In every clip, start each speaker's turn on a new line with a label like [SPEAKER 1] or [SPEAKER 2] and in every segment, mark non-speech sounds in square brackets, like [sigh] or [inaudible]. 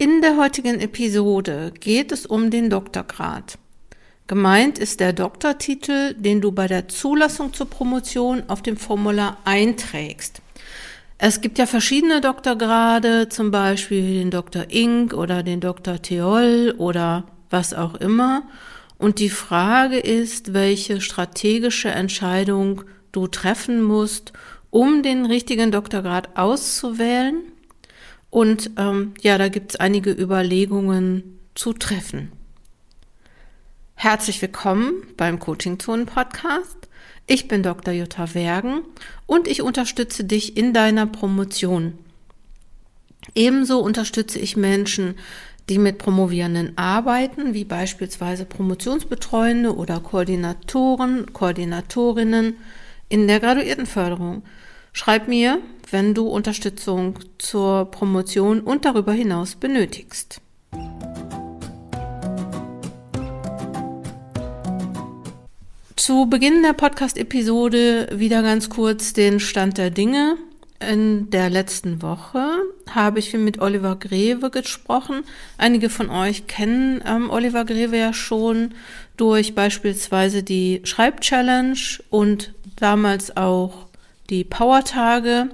[SPEAKER 1] In der heutigen Episode geht es um den Doktorgrad. Gemeint ist der Doktortitel, den du bei der Zulassung zur Promotion auf dem Formular einträgst. Es gibt ja verschiedene Doktorgrade, zum Beispiel den Dr. Ink oder den Dr. Theol oder was auch immer. Und die Frage ist, welche strategische Entscheidung du treffen musst, um den richtigen Doktorgrad auszuwählen und ähm, ja, da gibt es einige Überlegungen zu treffen. Herzlich willkommen beim Coaching Zone Podcast. Ich bin Dr. Jutta Wergen und ich unterstütze dich in deiner Promotion. Ebenso unterstütze ich Menschen, die mit Promovierenden arbeiten, wie beispielsweise Promotionsbetreuende oder Koordinatoren, Koordinatorinnen in der Graduiertenförderung. Schreib mir, wenn du Unterstützung zur Promotion und darüber hinaus benötigst. Zu Beginn der Podcast-Episode wieder ganz kurz den Stand der Dinge. In der letzten Woche habe ich mit Oliver Greve gesprochen. Einige von euch kennen ähm, Oliver Greve ja schon durch beispielsweise die Schreibchallenge und damals auch die Power-Tage.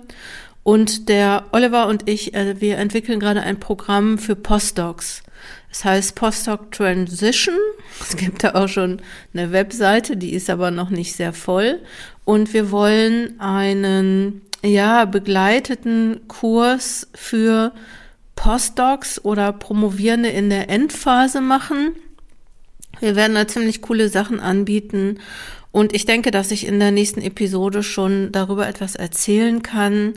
[SPEAKER 1] Und der Oliver und ich, äh, wir entwickeln gerade ein Programm für Postdocs. Das heißt Postdoc Transition. [laughs] Es gibt da auch schon eine Webseite, die ist aber noch nicht sehr voll. Und wir wollen einen, ja, begleiteten Kurs für Postdocs oder Promovierende in der Endphase machen. Wir werden da ziemlich coole Sachen anbieten und ich denke, dass ich in der nächsten Episode schon darüber etwas erzählen kann.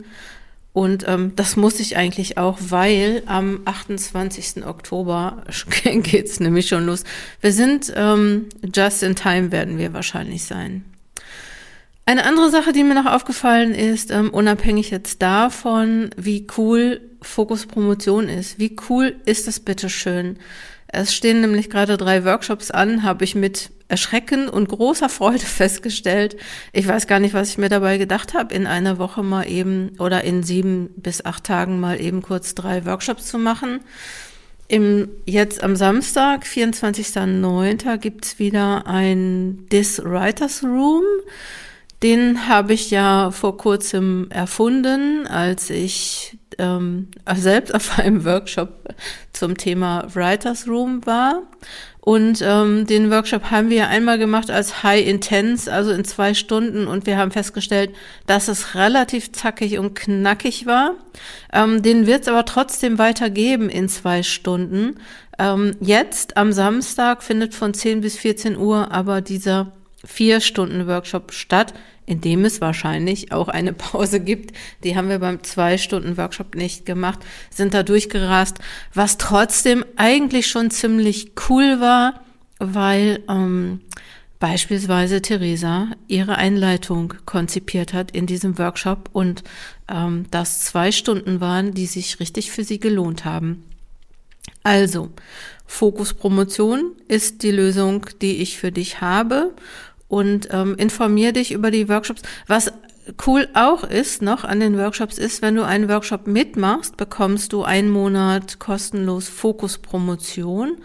[SPEAKER 1] Und ähm, das muss ich eigentlich auch, weil am 28. Oktober [laughs] geht's nämlich schon los. Wir sind ähm, just in time werden wir wahrscheinlich sein. Eine andere Sache, die mir noch aufgefallen ist, ähm, unabhängig jetzt davon, wie cool Fokus Promotion ist, wie cool ist das bitteschön? Es stehen nämlich gerade drei Workshops an, habe ich mit Erschrecken und großer Freude [laughs] festgestellt. Ich weiß gar nicht, was ich mir dabei gedacht habe, in einer Woche mal eben oder in sieben bis acht Tagen mal eben kurz drei Workshops zu machen. Im, jetzt am Samstag, 24.09., gibt's wieder ein This Writers Room. Den habe ich ja vor kurzem erfunden, als ich ähm, selbst auf einem Workshop zum Thema Writers Room war. Und ähm, den Workshop haben wir einmal gemacht als High Intense, also in zwei Stunden. Und wir haben festgestellt, dass es relativ zackig und knackig war. Ähm, den wird es aber trotzdem weitergeben in zwei Stunden. Ähm, jetzt am Samstag findet von 10 bis 14 Uhr aber dieser vier Stunden Workshop statt in dem es wahrscheinlich auch eine [laughs] Pause gibt. Die haben wir beim zwei Stunden Workshop nicht gemacht, sind da durchgerast, was trotzdem eigentlich schon ziemlich cool war, weil ähm, beispielsweise Theresa ihre Einleitung konzipiert hat in diesem Workshop und ähm, das zwei Stunden waren, die sich richtig für sie gelohnt haben. Also, Fokus Promotion ist die Lösung, die ich für dich habe und ähm, informier dich über die Workshops. Was cool auch ist noch an den Workshops ist, wenn du einen Workshop mitmachst, bekommst du einen Monat kostenlos Fokus Promotion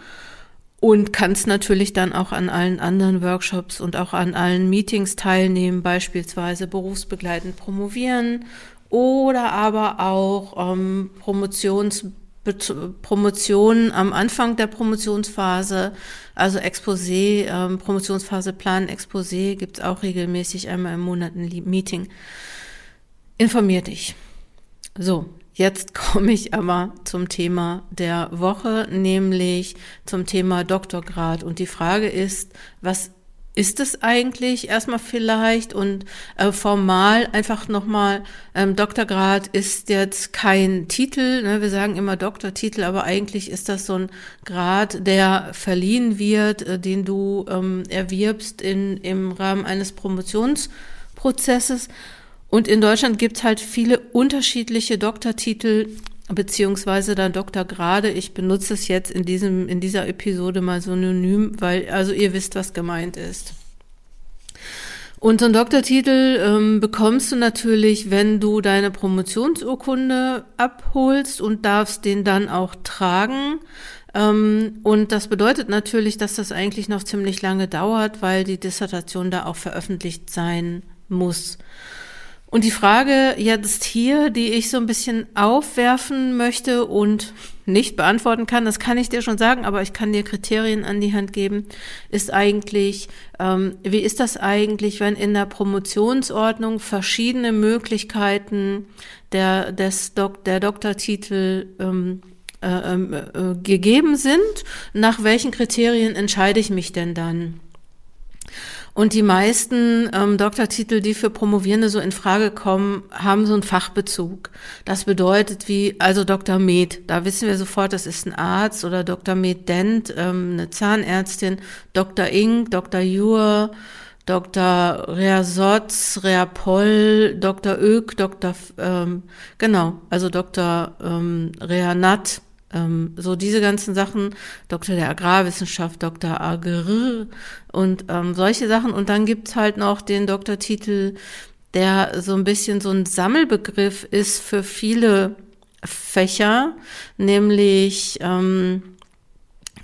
[SPEAKER 1] und kannst natürlich dann auch an allen anderen Workshops und auch an allen Meetings teilnehmen, beispielsweise berufsbegleitend promovieren oder aber auch ähm, Promotions Promotion am Anfang der Promotionsphase, also Exposé, ähm, Promotionsphase Plan, Exposé, gibt's auch regelmäßig einmal im Monat ein Meeting. Informier dich. So, jetzt [laughs] komme ich aber zum Thema der Woche, nämlich zum Thema Doktorgrad. Und die Frage ist, was ist es eigentlich erstmal vielleicht und äh, formal einfach nochmal, ähm, Doktorgrad ist jetzt kein Titel, ne? wir sagen immer Doktortitel, aber eigentlich ist das so ein Grad, der verliehen wird, äh, den du ähm, erwirbst in, im Rahmen eines Promotionsprozesses. Und in Deutschland gibt's halt viele unterschiedliche Doktortitel, beziehungsweise dann Doktorgrade. Ich benutze es jetzt in diesem, in dieser Episode mal synonym, weil, also ihr wisst, was gemeint ist. Und so einen Doktortitel ähm, bekommst du natürlich, wenn du deine Promotionsurkunde abholst und darfst den dann auch tragen. Ähm, und das bedeutet natürlich, dass das eigentlich noch ziemlich lange dauert, weil die Dissertation da auch veröffentlicht sein muss. Und die Frage jetzt hier, die ich so ein bisschen aufwerfen möchte und nicht beantworten kann, das kann ich dir schon sagen, aber ich kann dir Kriterien an die Hand geben, ist eigentlich, ähm, wie ist das eigentlich, wenn in der Promotionsordnung verschiedene Möglichkeiten der, des Dok der Doktortitel ähm, äh, ähm, äh, gegeben sind? Nach welchen Kriterien entscheide ich mich denn dann? Und die meisten ähm, Doktortitel, die für Promovierende so in Frage kommen, haben so einen Fachbezug. Das bedeutet wie, also Dr. Med, da wissen wir sofort, das ist ein Arzt oder Dr. Med Dent, ähm, eine Zahnärztin, Dr. Ing, Dr. Jur, Dr. Reasotz, Reapol, Dr. Öck, Dr. Ähm, genau, also Dr. Ähm, Reanat, ähm, so diese ganzen Sachen, Doktor der Agrarwissenschaft, Doktor Agr und ähm, solche Sachen. Und dann gibt's halt noch den Doktortitel, der so ein bisschen so ein Sammelbegriff ist für viele Fächer, nämlich ähm,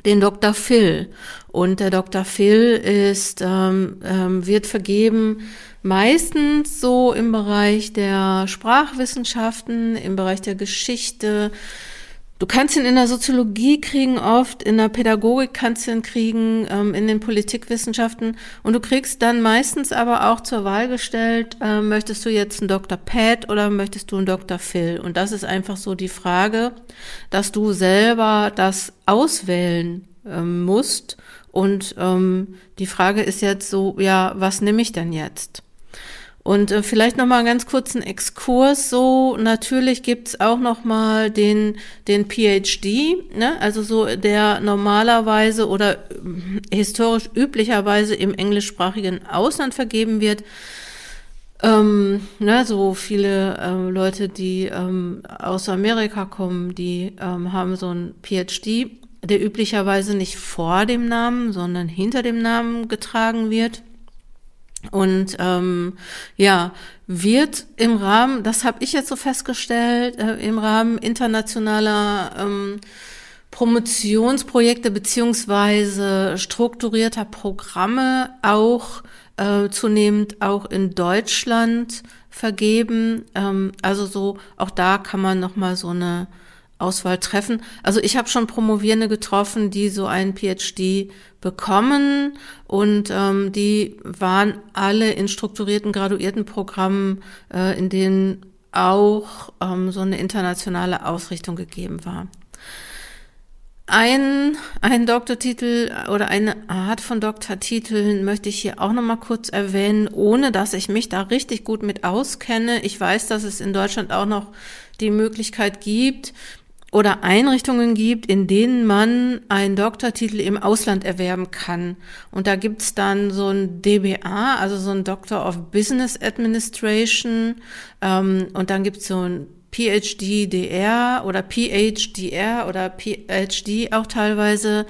[SPEAKER 1] den Dr. Phil. Und der Dr. Phil ist, ähm, ähm, wird vergeben meistens so im Bereich der Sprachwissenschaften, im Bereich der Geschichte, Du kannst ihn in der Soziologie kriegen, oft in der Pädagogik kannst du ihn kriegen, ähm, in den Politikwissenschaften und du kriegst dann meistens aber auch zur Wahl gestellt, äh, möchtest du jetzt einen Dr. Pat oder möchtest du einen Dr. Phil? Und das ist einfach so die Frage, dass du selber das auswählen ähm, musst und ähm, die Frage ist jetzt so, ja, was nehme ich denn jetzt? Und äh, vielleicht noch mal einen ganz kurzen Exkurs. So natürlich gibt's auch noch mal den den PhD, ne? also so der normalerweise oder äh, historisch üblicherweise im englischsprachigen Ausland vergeben wird. Ähm, ne, so viele äh, Leute, die ähm, aus Amerika kommen, die ähm, haben so ein PhD, der üblicherweise nicht vor dem Namen, sondern hinter dem Namen getragen wird. Und ähm, ja, wird im Rahmen, das habe ich jetzt so festgestellt, äh, im Rahmen internationaler ähm, Promotionsprojekte beziehungsweise strukturierter Programme auch äh, zunehmend auch in Deutschland vergeben. Ähm, also so, auch da kann man nochmal so eine Auswahl treffen. Also ich habe schon Promovierende getroffen, die so einen PhD bekommen und ähm, die waren alle in strukturierten, graduierten Programmen, äh, in denen auch ähm, so eine internationale Ausrichtung gegeben war. Ein, ein Doktortitel oder eine Art von Doktortiteln möchte ich hier auch nochmal kurz erwähnen, ohne dass ich mich da richtig gut mit auskenne. Ich weiß, dass es in Deutschland auch noch die Möglichkeit gibt, oder Einrichtungen gibt, in denen man einen Doktortitel im Ausland erwerben kann. Und da gibt's dann so ein DBA, also so ein Doctor of Business Administration. Ähm, und dann gibt's so ein PhD-DR oder PhDR oder PhD auch teilweise.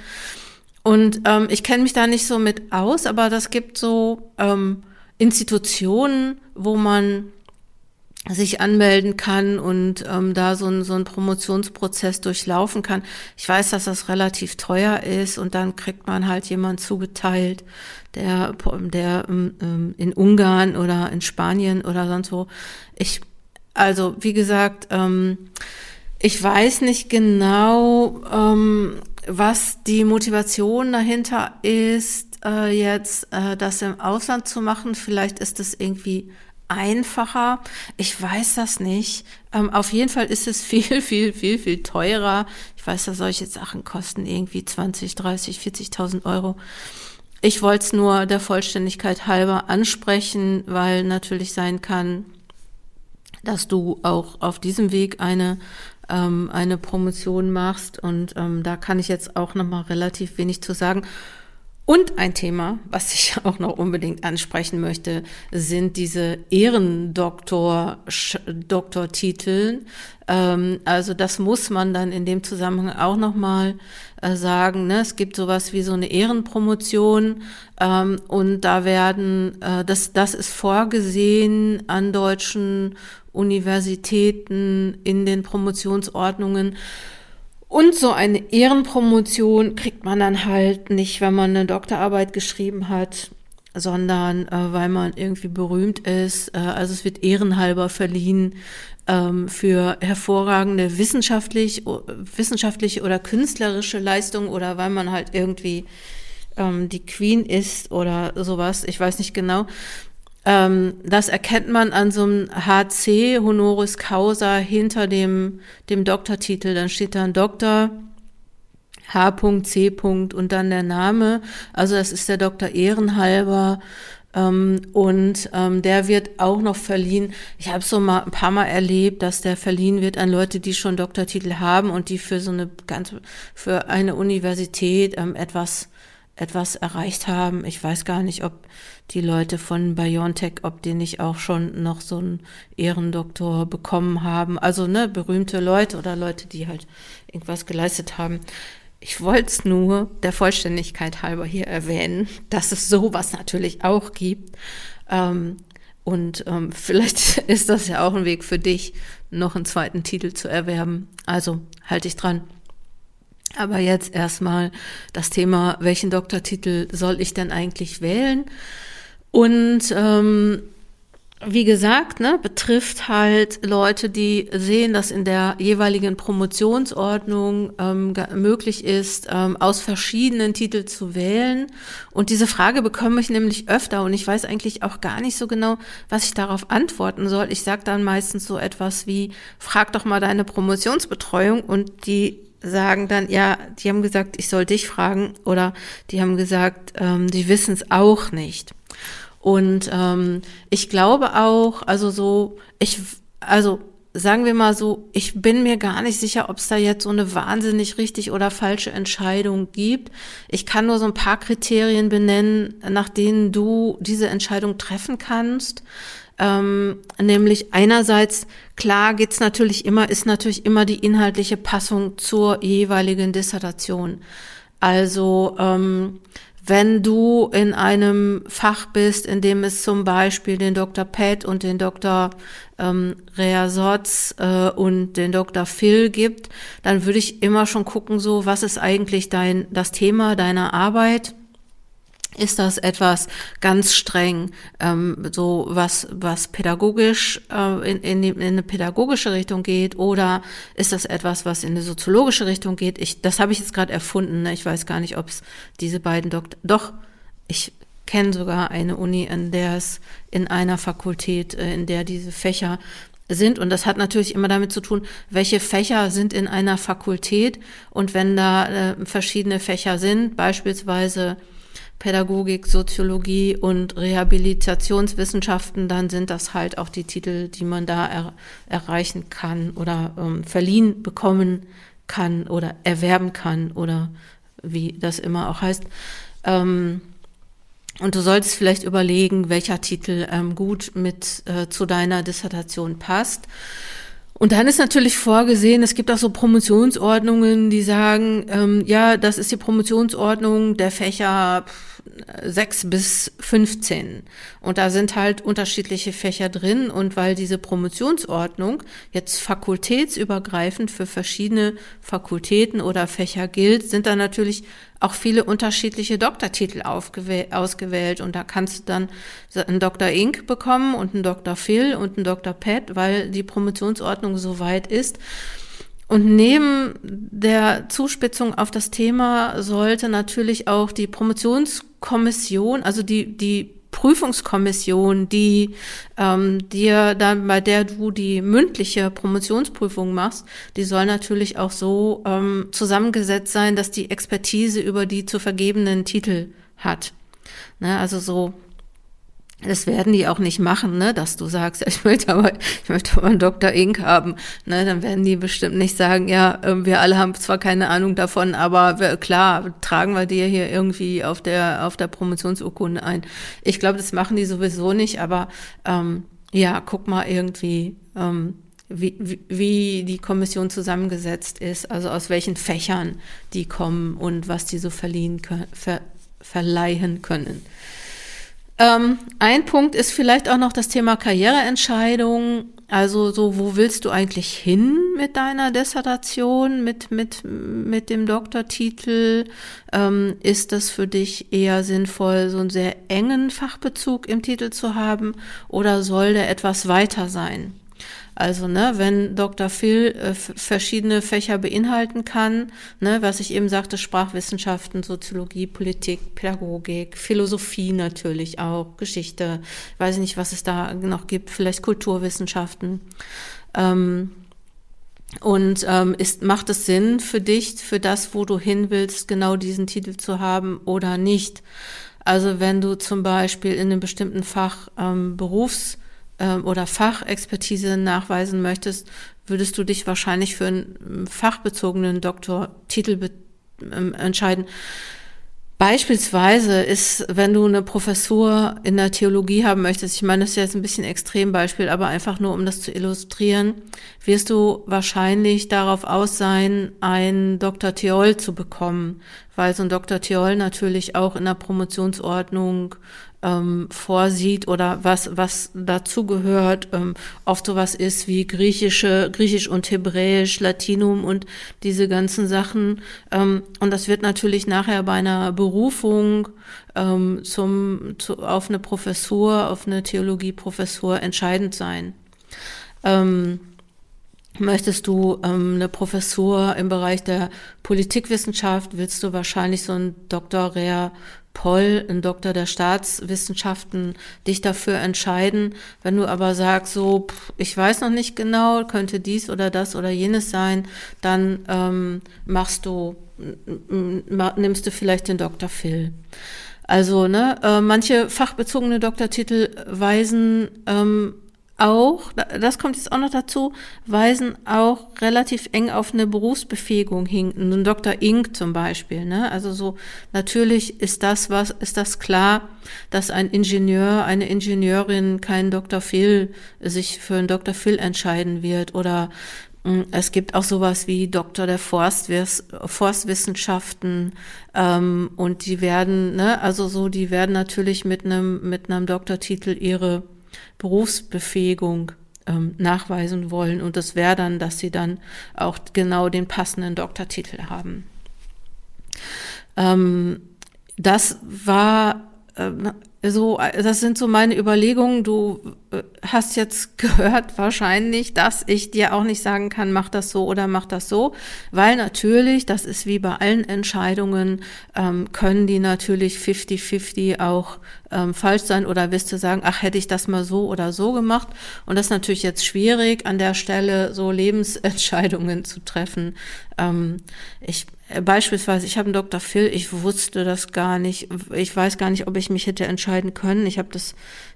[SPEAKER 1] Und ähm, ich kenne mich da nicht so mit aus, aber das gibt so ähm, Institutionen, wo man sich anmelden kann und ähm, da so ein, so ein Promotionsprozess durchlaufen kann. Ich weiß, dass das relativ teuer ist und dann kriegt man halt jemand zugeteilt, der, der ähm, in Ungarn oder in Spanien oder sonst wo. Ich, also wie gesagt, ähm, ich weiß nicht genau, ähm, was die Motivation dahinter ist, äh, jetzt äh, das im Ausland zu machen. Vielleicht ist es irgendwie einfacher. Ich weiß das nicht. Ähm, auf jeden Fall ist es [laughs] viel, viel, viel, viel teurer. Ich weiß, dass solche Sachen kosten irgendwie 20, 30, 40.000 Euro. Ich wollte es nur der Vollständigkeit halber ansprechen, weil natürlich sein kann, dass du auch auf diesem Weg eine ähm, eine Promotion machst und ähm, da kann ich jetzt auch noch mal relativ wenig zu sagen. Und ein Thema, was ich [laughs] auch noch unbedingt ansprechen möchte, sind diese Ehrendoktor-Doktortitel. Ähm, also das muss man dann in dem Zusammenhang auch nochmal äh, sagen. Ne? Es gibt sowas wie so eine Ehrenpromotion ähm, und da werden, äh, das, das ist vorgesehen an deutschen Universitäten in den Promotionsordnungen. Und so eine Ehrenpromotion kriegt man dann halt nicht, wenn man eine Doktorarbeit geschrieben hat, sondern äh, weil man irgendwie berühmt ist. Äh, also es wird ehrenhalber verliehen ähm, für hervorragende wissenschaftlich, wissenschaftliche oder künstlerische Leistung oder weil man halt irgendwie ähm, die Queen ist oder sowas. Ich weiß nicht genau. Ähm, das erkennt man an so einem HC, Honoris Causa, hinter dem, dem Doktortitel. Dann steht da ein Doktor, H.C. und dann der Name. Also das ist der Doktor Ehrenhalber. Ähm, und ähm, der wird auch noch verliehen. Ich habe so mal ein paar Mal erlebt, dass der verliehen wird an Leute, die schon Doktortitel haben und die für so eine ganze, für eine Universität ähm, etwas etwas erreicht haben. Ich weiß gar nicht, ob die Leute von BioNTech, ob die nicht auch schon noch so einen Ehrendoktor bekommen haben. Also ne, berühmte Leute oder Leute, die halt irgendwas geleistet haben. Ich wollte es nur der Vollständigkeit halber hier erwähnen, dass es sowas natürlich auch gibt. Ähm, und ähm, [laughs] vielleicht ist das ja auch ein Weg für dich, noch einen zweiten Titel zu erwerben. Also halte ich dran. Aber jetzt erstmal das Thema, welchen Doktortitel soll ich denn eigentlich wählen? Und ähm, wie gesagt, ne, betrifft halt Leute, die sehen, dass in der jeweiligen Promotionsordnung ähm, möglich ist, ähm, aus verschiedenen Titeln zu wählen. Und diese Frage bekomme ich nämlich öfter und ich weiß eigentlich auch gar nicht so genau, was ich darauf antworten soll. Ich sage dann meistens so etwas wie, frag doch mal deine Promotionsbetreuung und die sagen dann, ja, die haben gesagt, ich soll dich fragen oder die haben gesagt, ähm, die wissen es auch nicht. Und ähm, ich glaube auch, also so, ich, also sagen wir mal so, ich bin mir gar nicht sicher, ob es da jetzt so eine wahnsinnig richtig oder falsche Entscheidung gibt. Ich kann nur so ein paar Kriterien benennen, nach denen du diese Entscheidung treffen kannst. Ähm, nämlich einerseits, klar geht's natürlich immer, ist natürlich immer die inhaltliche Passung zur jeweiligen Dissertation. Also ähm, wenn du in einem Fach bist, in dem es zum Beispiel den Dr. Pett und den Dr. Ähm, Reasotz äh, und den Dr. Phil gibt, dann würde ich immer schon gucken, so was ist eigentlich dein das Thema deiner Arbeit ist das etwas ganz streng, ähm, so was, was pädagogisch äh, in, in, die, in eine pädagogische Richtung geht, oder ist das etwas, was in eine soziologische Richtung geht? Ich, das habe ich jetzt gerade erfunden. Ne? Ich weiß gar nicht, ob es diese beiden Doktor. Doch, ich kenne sogar eine Uni, in der es in einer Fakultät, äh, in der diese Fächer sind. Und das hat natürlich immer damit zu tun, welche Fächer sind in einer Fakultät. Und wenn da äh, verschiedene Fächer sind, beispielsweise Pädagogik, Soziologie und Rehabilitationswissenschaften, dann sind das halt auch die Titel, die man da er, erreichen kann oder ähm, verliehen bekommen kann oder erwerben kann oder wie das immer auch heißt. Ähm, und du solltest vielleicht überlegen, welcher Titel ähm, gut mit äh, zu deiner Dissertation passt. Und dann ist natürlich vorgesehen, es gibt auch so Promotionsordnungen, die sagen, ähm, ja, das ist die Promotionsordnung der Fächer 6 bis 15. Und da sind halt unterschiedliche Fächer drin. Und weil diese Promotionsordnung jetzt fakultätsübergreifend für verschiedene Fakultäten oder Fächer gilt, sind da natürlich auch viele unterschiedliche Doktortitel ausgewählt. Und da kannst du dann einen Dr. Inc. bekommen und einen Dr. Phil und einen Dr. Pet, weil die Promotionsordnung so weit ist. Und neben der Zuspitzung auf das Thema sollte natürlich auch die Promotionskommission, also die, die Prüfungskommission, die ähm, dir dann, bei der du die mündliche Promotionsprüfung machst, die soll natürlich auch so ähm, zusammengesetzt sein, dass die Expertise über die zu vergebenen Titel hat. Ne, also so das werden die auch nicht machen, ne, dass du sagst, [laughs] ich möchte aber, ich möchte aber einen Dr. Ink haben, ne, dann werden die bestimmt nicht sagen, ja, ähm, wir alle haben zwar keine Ahnung davon, aber wir, klar, tragen wir dir hier irgendwie auf der, auf der Promotionsurkunde ein. Ich glaube, das machen die sowieso nicht, aber, ähm, ja, guck mal irgendwie, ähm, wie, wie, wie die Kommission zusammengesetzt ist, also aus welchen Fächern die kommen und was die so verliehen können, ver, verleihen können. Ähm, ein Punkt ist vielleicht auch noch das Thema Karriereentscheidung. Also so, wo willst du eigentlich hin mit deiner Dissertation, mit, mit, mit dem Doktortitel? Ähm, ist das für dich eher sinnvoll, so einen sehr engen Fachbezug im Titel zu haben oder soll der etwas weiter sein? Also, ne, wenn Dr. Phil äh, verschiedene Fächer beinhalten kann, ne, was ich eben sagte, Sprachwissenschaften, Soziologie, Politik, Pädagogik, Philosophie natürlich auch, Geschichte, weiß ich nicht, was es da noch gibt, vielleicht Kulturwissenschaften. Ähm, und ähm, ist, macht es Sinn für dich, für das, wo du hin willst, genau diesen Titel zu haben oder nicht? Also wenn du zum Beispiel in einem bestimmten Fach ähm, Berufs ähm, oder Fachexpertise nachweisen möchtest, würdest du dich wahrscheinlich für einen fachbezogenen Doktortitel ähm, entscheiden. Beispielsweise ist, wenn du eine Professur in der Theologie haben möchtest, ich meine, das ist jetzt ein bisschen Extrembeispiel, aber einfach nur, um das zu illustrieren, wirst du wahrscheinlich darauf aus sein, ein Dr. Theol zu bekommen, weil so ein Dr. Theol natürlich auch in der Promotionsordnung ähm, vorsieht oder was, was dazugehört, ähm, oft sowas ist wie griechische, griechisch und hebräisch, Latinum und diese ganzen Sachen. Ähm, und das wird natürlich nachher bei einer Berufung ähm, zum, zu, auf eine Professur, auf eine Theologieprofessur entscheidend sein. Ähm, Möchtest du ähm, eine Professur im Bereich der Politikwissenschaft, willst du wahrscheinlich so ein Dr. Poll, ein Doktor der Staatswissenschaften, dich dafür entscheiden. Wenn du aber sagst, so, ich weiß noch nicht genau, könnte dies oder das oder jenes sein, dann ähm, machst du, nimmst du vielleicht den Dr. Phil. Also, ne, äh, manche fachbezogene Doktortitel weisen ähm, auch, das kommt jetzt auch noch dazu, weisen auch relativ eng auf eine Berufsbefähigung hin. Ein Dr. Ink zum Beispiel. Ne? Also so natürlich ist das was, ist das klar, dass ein Ingenieur, eine Ingenieurin kein Dr. Phil sich für einen Dr. Phil entscheiden wird oder hm, es gibt auch sowas wie Doktor der Forstwiss Forstwissenschaften ähm, und die werden, ne, also so, die werden natürlich mit einem mit einem Doktortitel ihre Berufsbefähigung ähm, nachweisen wollen. Und das wäre dann, dass sie dann auch genau den passenden Doktortitel haben. Ähm, das war äh, so, das sind so meine Überlegungen. Du äh, hast jetzt [laughs] gehört wahrscheinlich, dass ich dir auch nicht sagen kann, mach das so oder mach das so, weil natürlich, das ist wie bei allen Entscheidungen, ähm, können die natürlich 50-50 auch ähm, falsch sein oder wirst du sagen, ach, hätte ich das mal so oder so gemacht. Und das ist natürlich jetzt schwierig, an der Stelle so Lebensentscheidungen zu treffen. Ähm, ich Beispielsweise, ich habe einen Dr. Phil, ich wusste das gar nicht. Ich weiß gar nicht, ob ich mich hätte entscheiden können. Ich habe das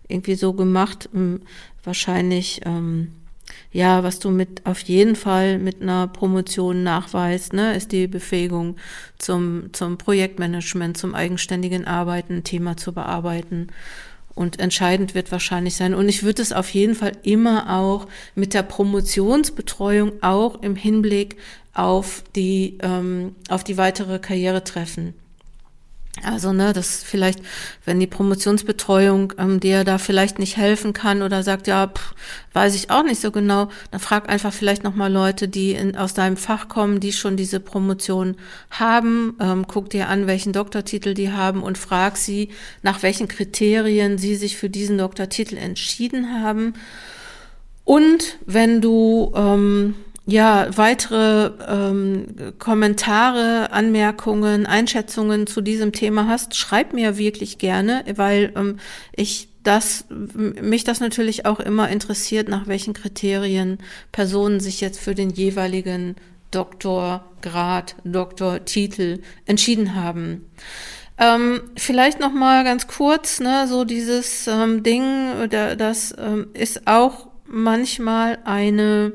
[SPEAKER 1] irgendwie so gemacht. Hm, wahrscheinlich, ähm, ja, was du mit auf jeden Fall mit einer Promotion nachweist, ne, ist die Befähigung zum, zum Projektmanagement, zum eigenständigen Arbeiten, ein Thema zu bearbeiten. Und entscheidend wird wahrscheinlich sein. Und ich würde es auf jeden Fall immer auch mit der Promotionsbetreuung auch im Hinblick auf die, ähm, auf die weitere Karriere treffen. Also, ne, das vielleicht, wenn die Promotionsbetreuung ähm, dir da vielleicht nicht helfen kann oder sagt, ja, pff, weiß ich auch nicht so genau, dann frag einfach vielleicht nochmal Leute, die in, aus deinem Fach kommen, die schon diese Promotion haben. Ähm, guck dir an, welchen Doktortitel die haben und frag sie, nach welchen Kriterien sie sich für diesen Doktortitel entschieden haben. Und wenn du ähm, ja, weitere ähm, Kommentare, Anmerkungen, Einschätzungen zu diesem Thema hast, schreib mir wirklich gerne, weil ähm, ich das, mich das natürlich auch immer interessiert, nach welchen Kriterien Personen sich jetzt für den jeweiligen Doktorgrad, Doktortitel entschieden haben. Ähm, vielleicht noch mal ganz kurz, ne, so dieses ähm, Ding, das ähm, ist auch manchmal eine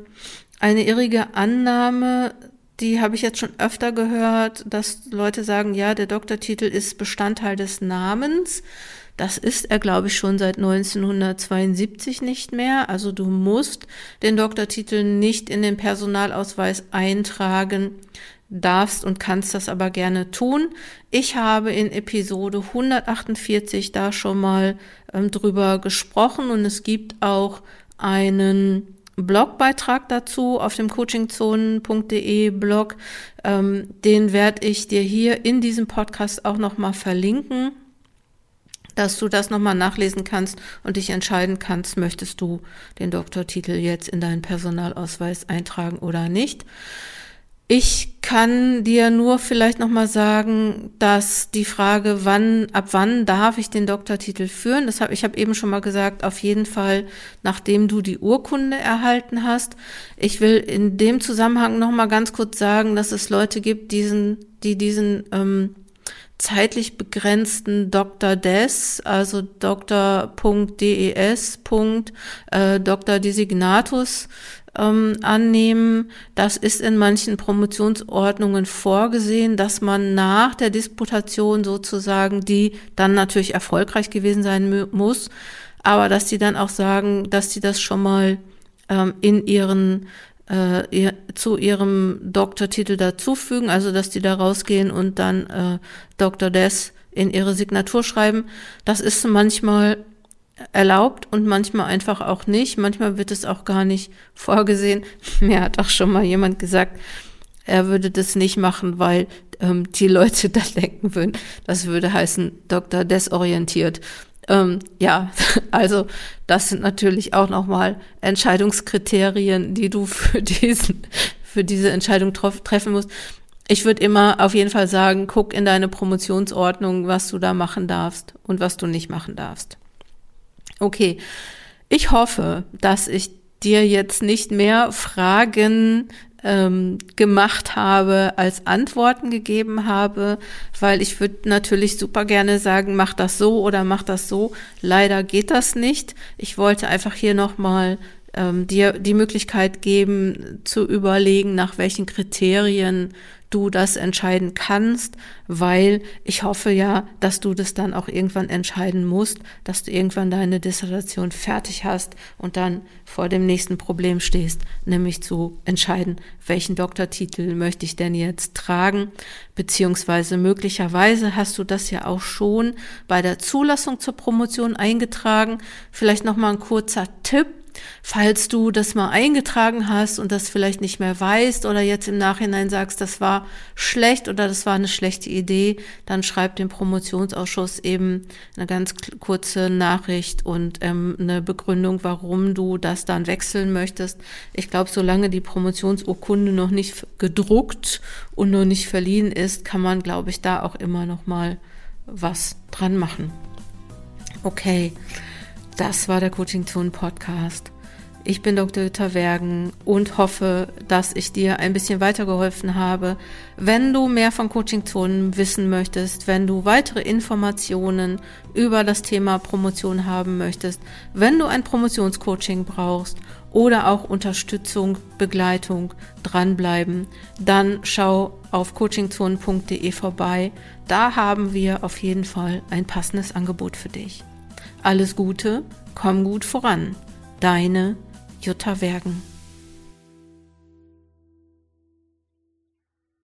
[SPEAKER 1] eine irrige Annahme, die habe ich jetzt schon öfter gehört, dass Leute sagen, ja, der Doktortitel ist Bestandteil des Namens. Das ist er, glaube ich, schon seit 1972 nicht mehr. Also du musst den Doktortitel nicht in den Personalausweis eintragen, darfst und kannst das aber gerne tun. Ich habe in Episode 148 da schon mal ähm, drüber gesprochen und es gibt auch einen Blogbeitrag dazu auf dem coachingzonen.de Blog. Ähm, den werde ich dir hier in diesem Podcast auch nochmal verlinken, dass du das nochmal nachlesen kannst und dich entscheiden kannst, möchtest du den Doktortitel jetzt in deinen Personalausweis eintragen oder nicht. Ich kann dir nur vielleicht noch mal sagen, dass die Frage, wann, ab wann darf ich den Doktortitel führen, das habe ich habe eben schon mal gesagt, auf jeden Fall, nachdem du die Urkunde erhalten hast. Ich will in dem Zusammenhang noch mal ganz kurz sagen, dass es Leute gibt, diesen, die diesen ähm, zeitlich begrenzten Dr. Des, also Dr.des. Äh, Dr. Designatus ähm, annehmen. Das ist in manchen Promotionsordnungen vorgesehen, dass man nach der Disputation sozusagen, die dann natürlich erfolgreich gewesen sein muss, aber dass die dann auch sagen, dass die das schon mal ähm, in ihren äh, zu ihrem Doktortitel dazufügen, also dass die da rausgehen und dann äh, Dr. Des in ihre Signatur schreiben. Das ist manchmal erlaubt und manchmal einfach auch nicht. Manchmal wird es auch gar nicht [laughs] vorgesehen. Mir hat auch schon mal jemand gesagt, er würde das nicht machen, weil ähm, die Leute [laughs] da denken würden, das würde heißen Doktor desorientiert. Ähm, ja, [laughs] also das sind natürlich auch nochmal Entscheidungskriterien, die du für diesen, für diese Entscheidung treffen musst. Ich würde immer auf jeden Fall sagen, guck in deine Promotionsordnung, was du da machen darfst und was du nicht machen darfst. Okay, ich hoffe, dass ich dir jetzt nicht mehr Fragen ähm, gemacht habe, als Antworten gegeben habe, weil ich würde natürlich super gerne sagen, mach das so oder mach das so. Leider geht das nicht. Ich wollte einfach hier nochmal ähm, dir die Möglichkeit geben, zu überlegen, nach welchen Kriterien du das entscheiden kannst, weil ich hoffe ja, dass du das dann auch irgendwann entscheiden musst, dass du irgendwann deine Dissertation fertig hast und dann vor dem nächsten Problem stehst, nämlich zu entscheiden, welchen Doktortitel möchte ich denn jetzt tragen, beziehungsweise möglicherweise hast du das ja auch schon bei der Zulassung zur Promotion eingetragen. Vielleicht noch mal ein kurzer Tipp Falls du das mal eingetragen hast und das vielleicht nicht mehr weißt oder jetzt im Nachhinein sagst, das war schlecht oder das war eine schlechte Idee, dann schreib dem Promotionsausschuss eben eine ganz kurze Nachricht und ähm, eine Begründung, warum du das dann wechseln möchtest. Ich glaube, solange die Promotionsurkunde noch nicht gedruckt und noch nicht verliehen ist, kann man, glaube ich, da auch immer noch mal was dran machen. Okay. Das war der Coaching Zone Podcast. Ich bin Dr. Jutta Wergen und hoffe, dass ich dir ein bisschen weitergeholfen habe. Wenn du mehr von Coaching Zonen wissen möchtest, wenn du weitere Informationen über das Thema Promotion haben möchtest, wenn du ein Promotionscoaching brauchst oder auch Unterstützung, Begleitung, dranbleiben, dann schau auf coachingzonen.de vorbei. Da haben wir auf jeden Fall ein passendes Angebot für dich. Alles Gute, komm gut voran. Deine Jutta Wergen.